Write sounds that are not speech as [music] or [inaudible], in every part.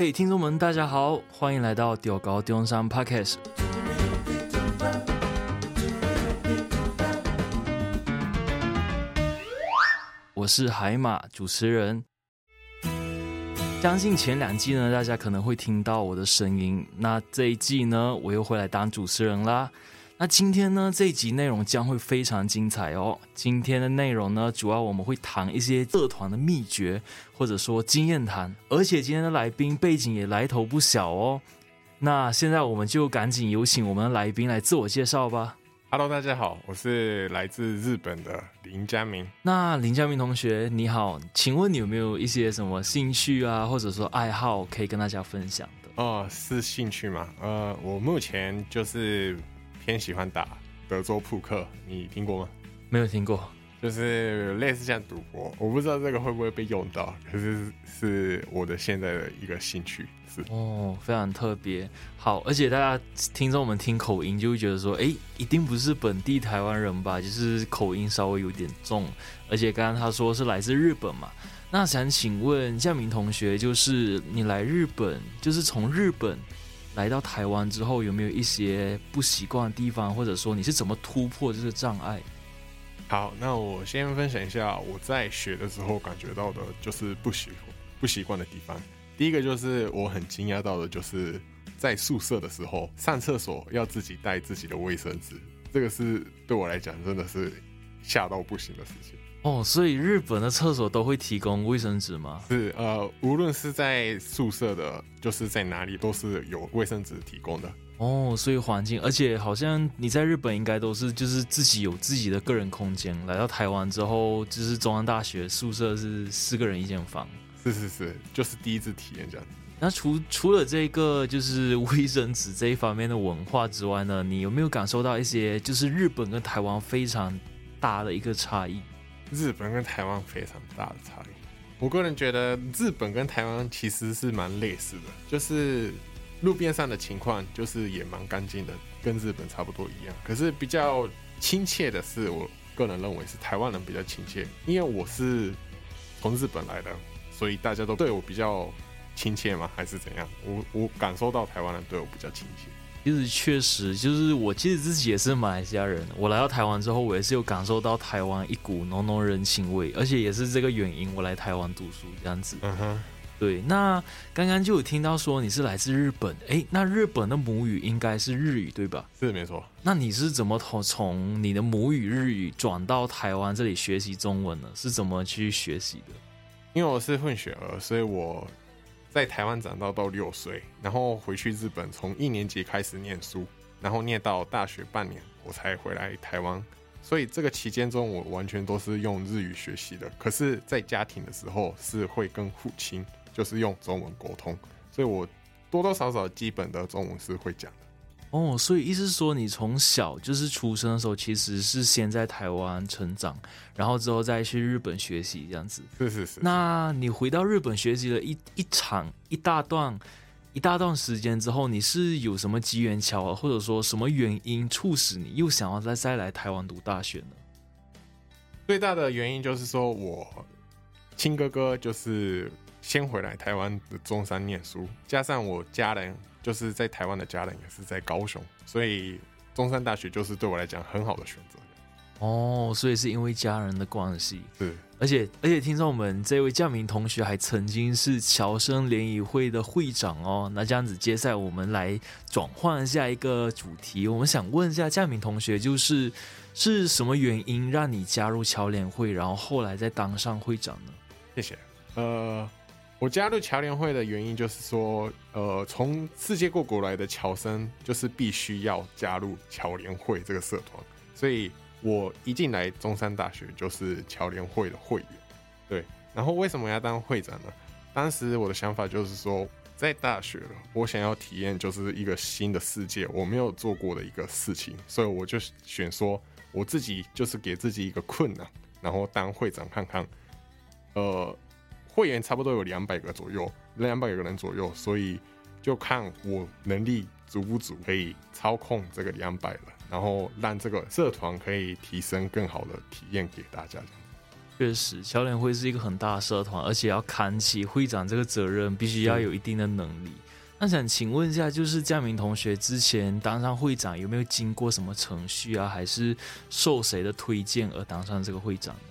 嘿听众们，大家好，欢迎来到屌高中山 Podcast。我是海马主持人。相信前两季呢，大家可能会听到我的声音。那这一季呢，我又会来当主持人啦。那今天呢，这一集内容将会非常精彩哦。今天的内容呢，主要我们会谈一些社团的秘诀，或者说经验谈。而且今天的来宾背景也来头不小哦。那现在我们就赶紧有请我们的来宾来自我介绍吧。Hello，大家好，我是来自日本的林佳明。那林佳明同学你好，请问你有没有一些什么兴趣啊，或者说爱好可以跟大家分享的？哦，是兴趣吗？呃，我目前就是。偏喜欢打德州扑克，你听过吗？没有听过，就是类似像赌博，我不知道这个会不会被用到，可是是我的现在的一个兴趣，是哦，非常特别。好，而且大家听众我们听口音，就会觉得说，哎，一定不是本地台湾人吧？就是口音稍微有点重，而且刚刚他说是来自日本嘛，那想请问向明同学，就是你来日本，就是从日本。来到台湾之后，有没有一些不习惯的地方，或者说你是怎么突破这个障碍？好，那我先分享一下我在学的时候感觉到的，就是不习不习惯的地方。第一个就是我很惊讶到的，就是在宿舍的时候上厕所要自己带自己的卫生纸，这个是对我来讲真的是吓到不行的事情。哦，所以日本的厕所都会提供卫生纸吗？是，呃，无论是在宿舍的，就是在哪里都是有卫生纸提供的。哦，所以环境，而且好像你在日本应该都是就是自己有自己的个人空间。来到台湾之后，就是中央大学宿舍是四个人一间房。是是是，就是第一次体验这样。那除除了这个就是卫生纸这一方面的文化之外呢，你有没有感受到一些就是日本跟台湾非常大的一个差异？日本跟台湾非常大的差异，我个人觉得日本跟台湾其实是蛮类似的，就是路边上的情况就是也蛮干净的，跟日本差不多一样。可是比较亲切的是，我个人认为是台湾人比较亲切，因为我是从日本来的，所以大家都对我比较亲切吗？还是怎样？我我感受到台湾人对我比较亲切。其实确实，就是我其实自己也是马来西亚人。我来到台湾之后，我也是有感受到台湾一股浓浓人情味，而且也是这个原因，我来台湾读书这样子。嗯哼，对。那刚刚就有听到说你是来自日本，哎，那日本的母语应该是日语对吧？是没错。那你是怎么从从你的母语日语转到台湾这里学习中文呢？是怎么去学习的？因为我是混血儿，所以我。在台湾长到到六岁，然后回去日本，从一年级开始念书，然后念到大学半年，我才回来台湾。所以这个期间中，我完全都是用日语学习的。可是，在家庭的时候，是会跟父亲就是用中文沟通，所以我多多少少基本的中文是会讲的。哦，所以意思是说，你从小就是出生的时候，其实是先在台湾成长，然后之后再去日本学习这样子。是是是。那你回到日本学习了一一场一大段一大段时间之后，你是有什么机缘巧合，或者说什么原因促使你又想要再再来台湾读大学呢？最大的原因就是说我亲哥哥就是先回来台湾的中山念书，加上我家人。就是在台湾的家人也是在高雄，所以中山大学就是对我来讲很好的选择。哦，所以是因为家人的关系。是，而且而且听说我们这位佳明同学还曾经是侨生联谊会的会长哦。那这样子，接下来我们来转换下一个主题，我们想问一下佳明同学，就是是什么原因让你加入侨联会，然后后来再当上会长呢？谢谢。呃。我加入侨联会的原因就是说，呃，从世界各国来的侨生就是必须要加入侨联会这个社团，所以我一进来中山大学就是侨联会的会员。对，然后为什么要当会长呢？当时我的想法就是说，在大学了，我想要体验就是一个新的世界，我没有做过的一个事情，所以我就选说我自己就是给自己一个困难，然后当会长看看，呃。会员差不多有两百个左右，两百个人左右，所以就看我能力足不足，可以操控这个两百人，然后让这个社团可以提升更好的体验给大家。确实，侨联会是一个很大的社团，而且要扛起会长这个责任，必须要有一定的能力。那想请问一下，就是佳明同学之前当上会长，有没有经过什么程序啊？还是受谁的推荐而当上这个会长呢？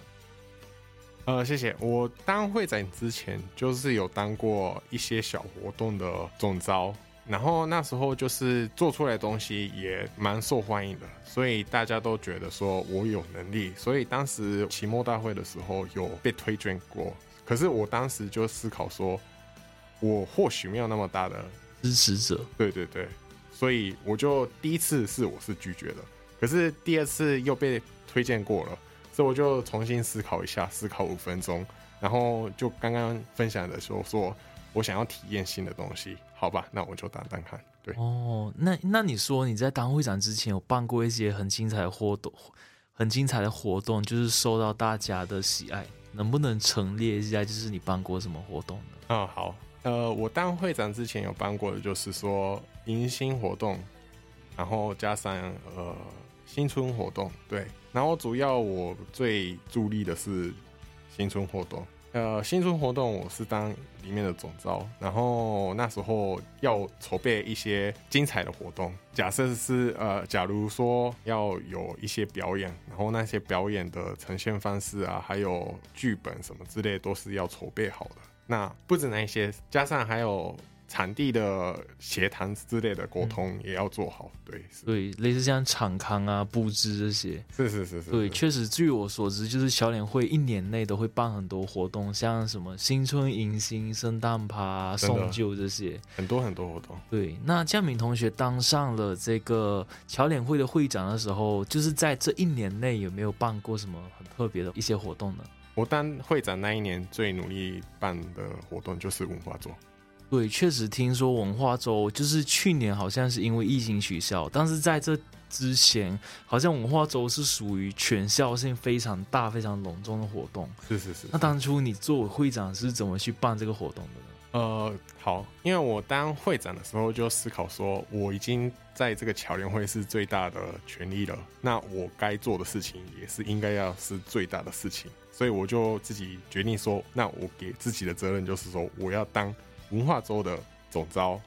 呃，谢谢。我当会长之前，就是有当过一些小活动的总招。然后那时候就是做出来的东西也蛮受欢迎的，所以大家都觉得说我有能力，所以当时期末大会的时候有被推荐过。可是我当时就思考说，我或许没有那么大的支持者。对对对，所以我就第一次是我是拒绝的，可是第二次又被推荐过了，所以我就重新思考一下，思考五分钟，然后就刚刚分享的时候说。我想要体验新的东西，好吧，那我就当当看。对哦，那那你说你在当会长之前有办过一些很精彩的活动，很精彩的活动，就是受到大家的喜爱，能不能陈列一下？就是你办过什么活动呢？啊、哦，好，呃，我当会长之前有办过的，就是说迎新活动，然后加上呃新春活动，对，然后主要我最助力的是新春活动。呃，新春活动我是当里面的总召，然后那时候要筹备一些精彩的活动。假设是呃，假如说要有一些表演，然后那些表演的呈现方式啊，还有剧本什么之类，都是要筹备好的。那不止那一些，加上还有。场地的协谈之类的沟通也要做好，嗯、对，对，类似像场刊啊、布置这些，是是是是，对，确实，据我所知，就是侨联会一年内都会办很多活动，像什么新春迎新、圣诞趴、送旧这些，很多很多活动。对，那佳敏同学当上了这个侨联会的会长的时候，就是在这一年内有没有办过什么很特别的一些活动呢？我当会长那一年最努力办的活动就是文化周。对，确实听说文化周就是去年好像是因为疫情取消，但是在这之前，好像文化周是属于全校性非常大、非常隆重的活动。是是是，是。那当初你作为会长是怎么去办这个活动的呢？呃，好，因为我当会长的时候就思考说，我已经在这个侨联会是最大的权利了，那我该做的事情也是应该要是最大的事情，所以我就自己决定说，那我给自己的责任就是说，我要当。文化周的总招，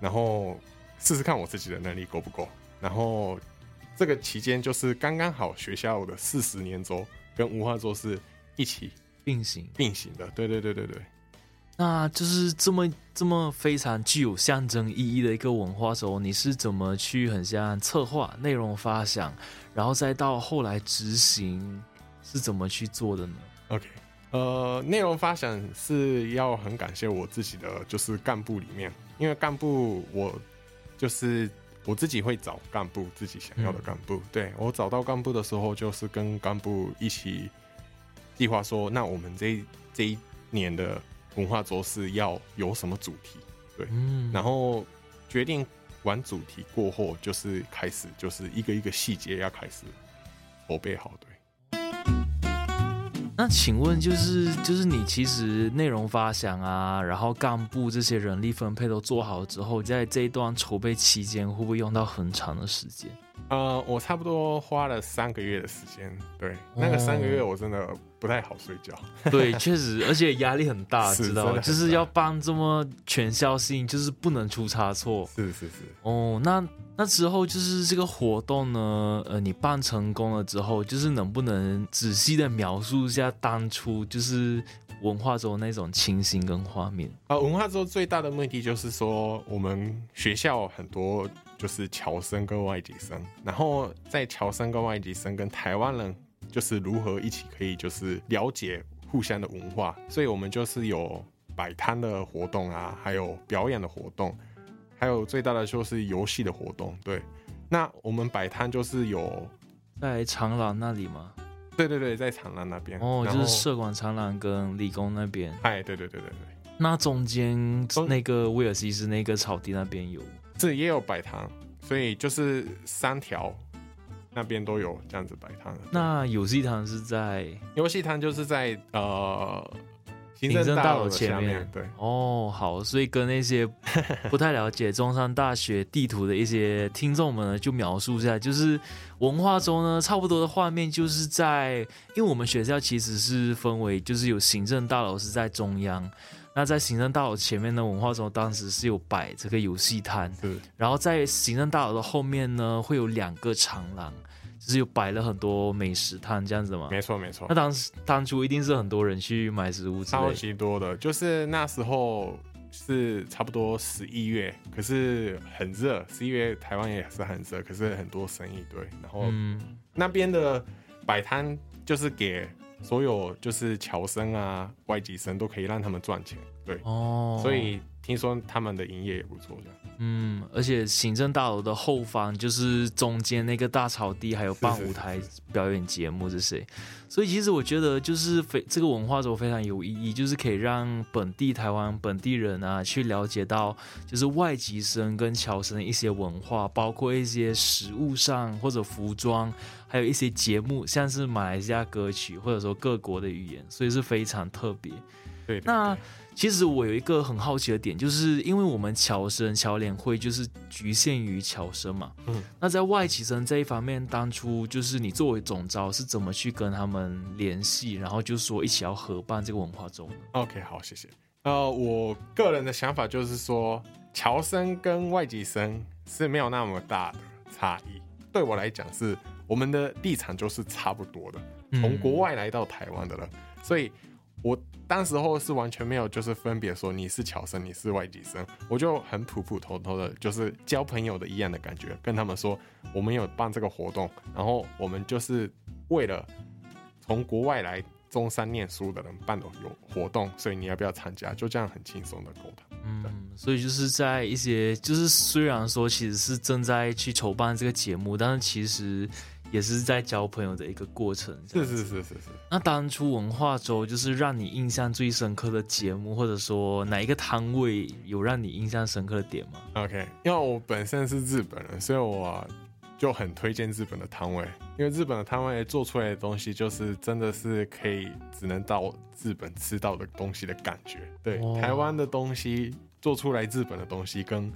然后试试看我自己的能力够不够。然后这个期间就是刚刚好，学校的四十年周跟文化周是一起并行并行的。对对对对对。那就是这么这么非常具有象征意义的一个文化周，你是怎么去很像策划、内容发想，然后再到后来执行是怎么去做的呢？OK。呃，内容发展是要很感谢我自己的，就是干部里面，因为干部我就是我自己会找干部，自己想要的干部。嗯、对，我找到干部的时候，就是跟干部一起计划说，那我们这这一年的文化周是要有什么主题？对，嗯、然后决定完主题过后，就是开始就是一个一个细节要开始筹备好，对。那请问，就是就是你其实内容发想啊，然后干部这些人力分配都做好之后，在这一段筹备期间，会不会用到很长的时间？呃，我差不多花了三个月的时间。对，那个三个月我真的不太好睡觉。哦、[laughs] 对，确实，而且压力很大，知道吗？就是要办这么全校性，就是不能出差错。是是是。哦，那。那之后就是这个活动呢，呃，你办成功了之后，就是能不能仔细的描述一下当初就是文化周那种情形跟画面？啊，文化周最大的目的就是说，我们学校很多就是侨生跟外籍生，然后在侨生跟外籍生跟台湾人就是如何一起可以就是了解互相的文化，所以我们就是有摆摊的活动啊，还有表演的活动。还有最大的就是游戏的活动，对。那我们摆摊就是有在长廊那里吗？对对对，在长廊那边。哦，就是社管长廊跟理工那边。哎，对对对对对。那中间那个威尔西斯那个草地那边有，这也有摆摊，所以就是三条那边都有这样子摆摊。那游戏摊是在？游戏摊就是在呃。行政大楼前面，面对哦，好，所以跟那些 [laughs] 不太了解中山大学地图的一些听众们呢，就描述一下，就是文化中呢，差不多的画面就是在，因为我们学校其实是分为，就是有行政大楼是在中央，那在行政大楼前面呢，文化中当时是有摆这个游戏摊，对，然后在行政大楼的后面呢，会有两个长廊。就是有摆了很多美食摊这样子吗？没错没错。那当时当初一定是很多人去买食物，超级多的。就是那时候是差不多十一月，可是很热。十一月台湾也是很热，可是很多生意对。然后嗯那边的摆摊就是给所有就是侨生啊、外籍生都可以让他们赚钱，对哦。所以听说他们的营业也不错，这样。嗯，而且行政大楼的后方就是中间那个大草地，还有办舞台表演节目这些，所以其实我觉得就是非这个文化周非常有意义，就是可以让本地台湾本地人啊去了解到，就是外籍生跟侨生的一些文化，包括一些食物上或者服装，还有一些节目，像是马来西亚歌曲或者说各国的语言，所以是非常特别。对，对，对，那。其实我有一个很好奇的点，就是因为我们侨生侨联会就是局限于侨生嘛，嗯，那在外籍生这一方面，当初就是你作为总招是怎么去跟他们联系，然后就说一起要合办这个文化周呢？OK，好，谢谢。呃，我个人的想法就是说，侨生跟外籍生是没有那么大的差异。对我来讲，是我们的立场就是差不多的，从国外来到台湾的人，嗯，所以。我当时候是完全没有，就是分别说你是侨生，你是外籍生，我就很普普通通的，就是交朋友的一样的感觉，跟他们说我们有办这个活动，然后我们就是为了从国外来中山念书的人办的有活动，所以你要不要参加？就这样很轻松的沟通。嗯，所以就是在一些，就是虽然说其实是正在去筹办这个节目，但是其实。也是在交朋友的一个过程。是是是是是。那当初文化周就是让你印象最深刻的节目，或者说哪一个摊位有让你印象深刻的点吗？OK，因为我本身是日本人，所以我就很推荐日本的摊位。因为日本的摊位做出来的东西，就是真的是可以只能到日本吃到的东西的感觉。对，台湾的东西做出来，日本的东西跟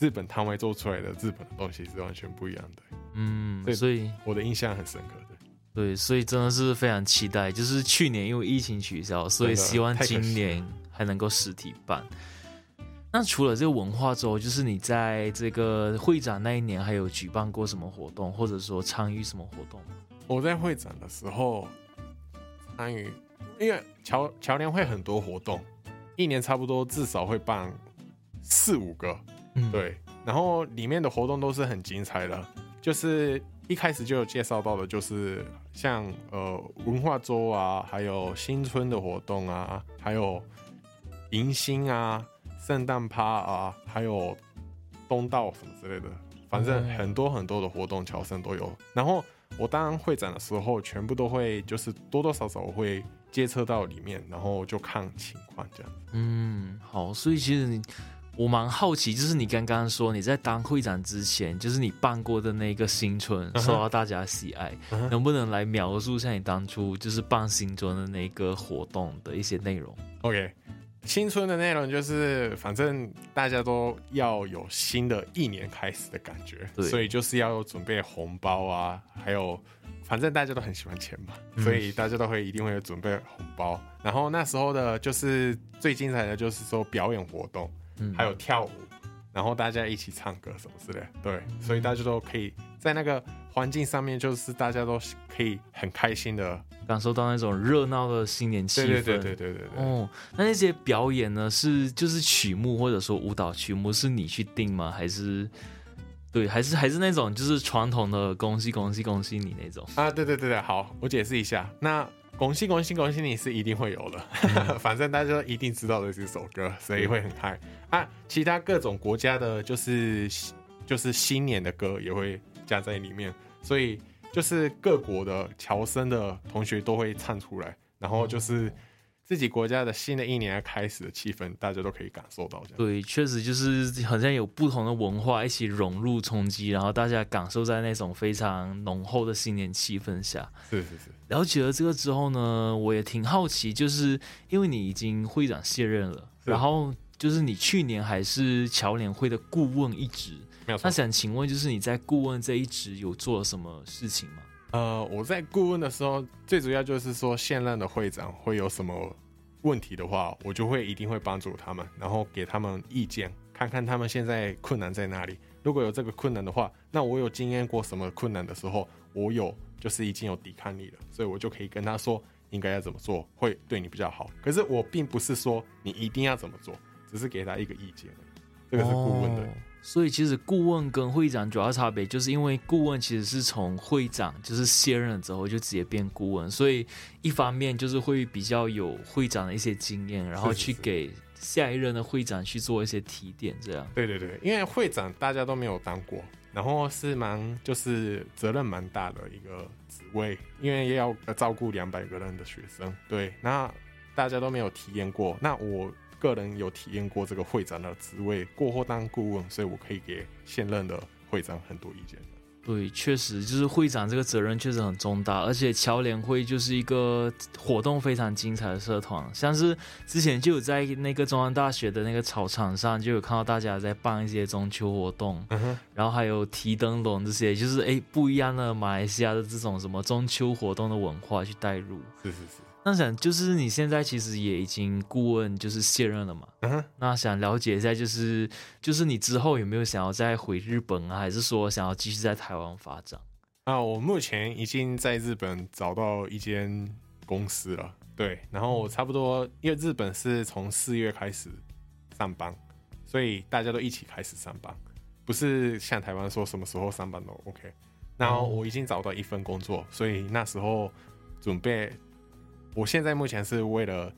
日本摊位做出来的日本的东西是完全不一样的。嗯，所以我的印象很深刻的。对，所以真的是非常期待。就是去年因为疫情取消，所以希望今年还能够实体办。那除了这个文化周，就是你在这个会展那一年，还有举办过什么活动，或者说参与什么活动吗？我在会展的时候参与，因为侨侨联会很多活动，一年差不多至少会办四五个。嗯，对，然后里面的活动都是很精彩的。就是一开始就有介绍到的，就是像呃文化周啊，还有新春的活动啊，还有迎新啊、圣诞趴啊，还有东道什么之类的，反正很多很多的活动，侨生都有。然后我当会展的时候，全部都会就是多多少少我会接触到里面，然后就看情况这样。嗯，好，所以其实你。我蛮好奇，就是你刚刚说你在当会长之前，就是你办过的那个新春受到大家喜爱，uh -huh. 能不能来描述一下你当初就是办新春的那个活动的一些内容？OK，新春的内容就是反正大家都要有新的一年开始的感觉，所以就是要准备红包啊，还有反正大家都很喜欢钱嘛，嗯，所以大家都会一定会准备红包。然后那时候的就是最精彩的就是说表演活动。还有跳舞，然后大家一起唱歌什么之类的，对，所以大家都可以在那个环境上面，就是大家都可以很开心的感受到那种热闹的新年气氛。对对对对对对，对。哦，那那些表演呢，是就是曲目或者说舞蹈曲目是你去定吗？还是对，还是还是那种就是传统的恭喜恭喜恭喜你那种啊？对对对对，好，我解释一下，那。恭喜恭喜恭喜你是一定会有的，嗯、[laughs] 反正大家都一定知道的这首歌，所以会很嗨啊！其他各种国家的，就是就是新年的歌也会加在里面，所以就是各国的侨生的同学都会唱出来，然后就是自己国家的新的一年开始的气氛，大家都可以感受到。这样对，确实就是好像有不同的文化一起融入冲击，然后大家感受在那种非常浓厚的新年气氛下。是是是。了解了这个之后呢，我也挺好奇，就是因为你已经会长卸任了，然后就是你去年还是侨联会的顾问一职，没有错。那想请问，就是你在顾问这一职有做了什么事情吗？呃，我在顾问的时候，最主要就是说现任的会长会有什么问题的话，我就会一定会帮助他们，然后给他们意见，看看他们现在困难在哪里。如果有这个困难的话，那我有经验过什么困难的时候，我有就是已经有抵抗力了，所以我就可以跟他说应该要怎么做会对你比较好。可是我并不是说你一定要怎么做，只是给他一个意见。这个是顾问的。哦所以其实顾问跟会长主要差别，就是因为顾问其实是从会长就是卸任了之后就直接变顾问，所以一方面就是会比较有会长的一些经验，然后去给下一任的会长去做一些提点，这样。对对对，因为会长大家都没有当过，然后是蛮就是责任蛮大的一个职位，因为要照顾两百个人的学生，对，那大家都没有体验过，那我。个人有体验过这个会长的职位，过后当顾问，所以我可以给现任的会长很多意见。对，确实就是会长这个责任确实很重大，而且侨联会就是一个活动非常精彩的社团，像是之前就有在那个中央大学的那个操场上就有看到大家在办一些中秋活动，嗯，然后还有提灯笼这些，就是哎不一样的马来西亚的这种什么中秋活动的文化去带入，是是是。那想就是你现在其实也已经顾问就是卸任了嘛，嗯哼，那想了解一下，就是就是你之后有没有想要再回日本啊，还是说想要继续在台湾发展？啊，我目前已经在日本找到一间公司了，对，然后我差不多因为日本是从四月开始上班，所以大家都一起开始上班，不是像台湾说什么时候上班都 OK。然后我已经找到一份工作，所以那时候准备。我现在目前是为了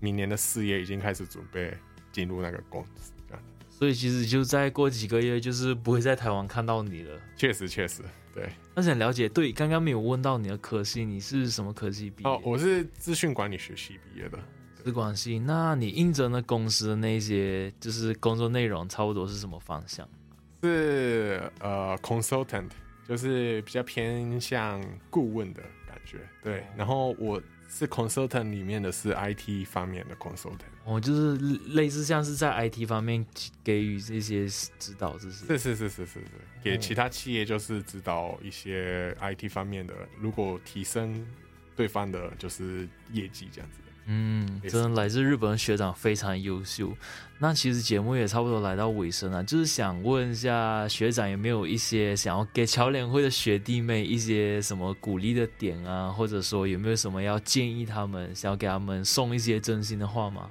明年的四月已经开始准备进入那个公司，这样。所以其实就再过几个月，就是不会在台湾看到你了。确实，确实，对。那想了解，对，刚刚没有问到你的科系，你是什么科系毕业？哦，我是资讯管理学系毕业的。资管系，那你应征的公司的那些就是工作内容，差不多是什么方向？是呃，consultant，就是比较偏向顾问的感觉。对，然后我。是 consultant 里面的是 IT 方面的 consultant，哦，就是类似像是在 IT 方面给予这些指导，是是是是是是，给其他企业就是指导一些 IT 方面的，如果提升对方的就是业绩这样子。嗯，真的来自日本的学长非常优秀。那其实节目也差不多来到尾声了，就是想问一下学长有没有一些想要给侨联会的学弟妹一些什么鼓励的点啊，或者说有没有什么要建议他们，想要给他们送一些真心的话吗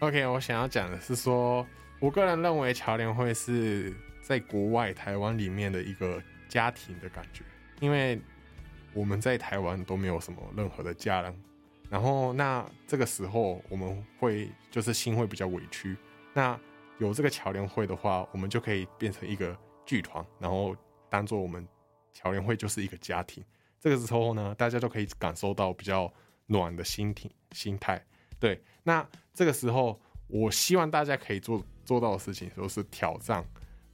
？OK，我想要讲的是说，我个人认为侨联会是在国外台湾里面的一个家庭的感觉，因为我们在台湾都没有什么任何的家人。然后，那这个时候我们会就是心会比较委屈。那有这个侨联会的话，我们就可以变成一个剧团，然后当做我们侨联会就是一个家庭。这个时候呢，大家都可以感受到比较暖的心体心态。对，那这个时候我希望大家可以做做到的事情，就是挑战，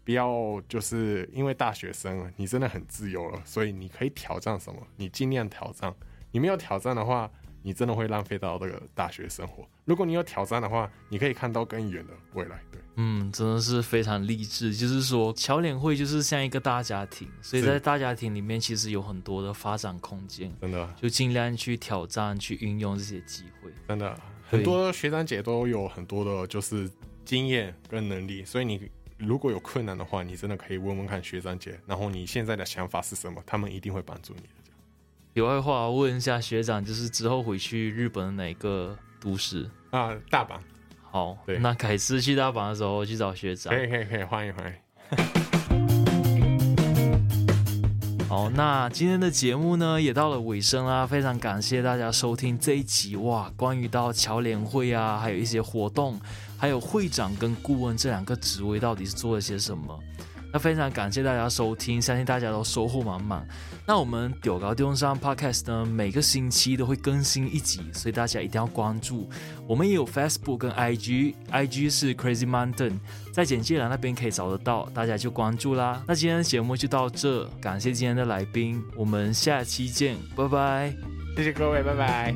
不要就是因为大学生你真的很自由了，所以你可以挑战什么，你尽量挑战。你没有挑战的话，你真的会浪费到这个大学生活。如果你有挑战的话，你可以看到更远的未来。对，嗯，真的是非常励志。就是说，侨联会就是像一个大家庭，所以在大家庭里面，其实有很多的发展空间。真的，就尽量去挑战，去运用这些机会。真的，很多学长姐都有很多的，就是经验跟能力。所以你如果有困难的话，你真的可以问问看学长姐，然后你现在的想法是什么，他们一定会帮助你的。题外话，问一下学长，就是之后回去日本的哪个都市啊？大阪。好，对，那改次去大阪的时候去找学长。可以可以可以，欢迎欢迎。[laughs] 好，那今天的节目呢也到了尾声啦，非常感谢大家收听这一集哇，关于到侨联会啊，还有一些活动，还有会长跟顾问这两个职位到底是做了些什么。那非常感谢大家收听，相信大家都收获满满。那我们丢高丢上 Podcast 呢，每个星期都会更新一集，所以大家一定要关注。我们也有 Facebook 跟 IG，IG 是 Crazy Mountain，在简介栏那边可以找得到，大家就关注啦。那今天的节目就到这，感谢今天的来宾，我们下期见，拜拜，谢谢各位，拜拜。